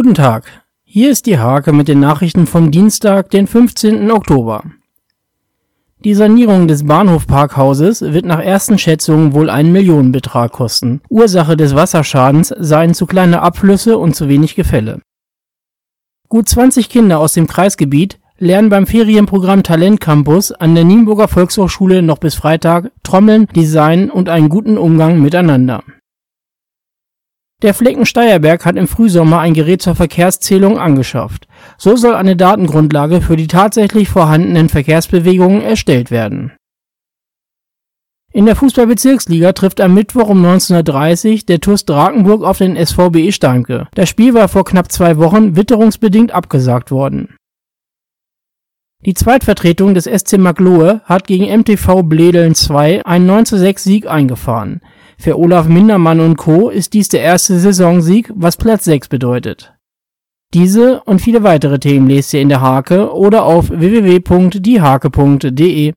Guten Tag, hier ist die Hake mit den Nachrichten vom Dienstag, den 15. Oktober. Die Sanierung des Bahnhofparkhauses wird nach ersten Schätzungen wohl einen Millionenbetrag kosten. Ursache des Wasserschadens seien zu kleine Abflüsse und zu wenig Gefälle. Gut 20 Kinder aus dem Kreisgebiet lernen beim Ferienprogramm Talent Campus an der Nienburger Volkshochschule noch bis Freitag Trommeln, Design und einen guten Umgang miteinander. Der Flecken Steierberg hat im Frühsommer ein Gerät zur Verkehrszählung angeschafft. So soll eine Datengrundlage für die tatsächlich vorhandenen Verkehrsbewegungen erstellt werden. In der Fußballbezirksliga trifft am Mittwoch um 19.30 der TuS Drakenburg auf den SVB Steimke. Das Spiel war vor knapp zwei Wochen witterungsbedingt abgesagt worden. Die Zweitvertretung des SC Maglohe hat gegen MTV Bledeln 2 einen 9 6 Sieg eingefahren. Für Olaf Mindermann und Co. ist dies der erste Saisonsieg, was Platz 6 bedeutet. Diese und viele weitere Themen lest ihr in der Hake oder auf www.diehake.de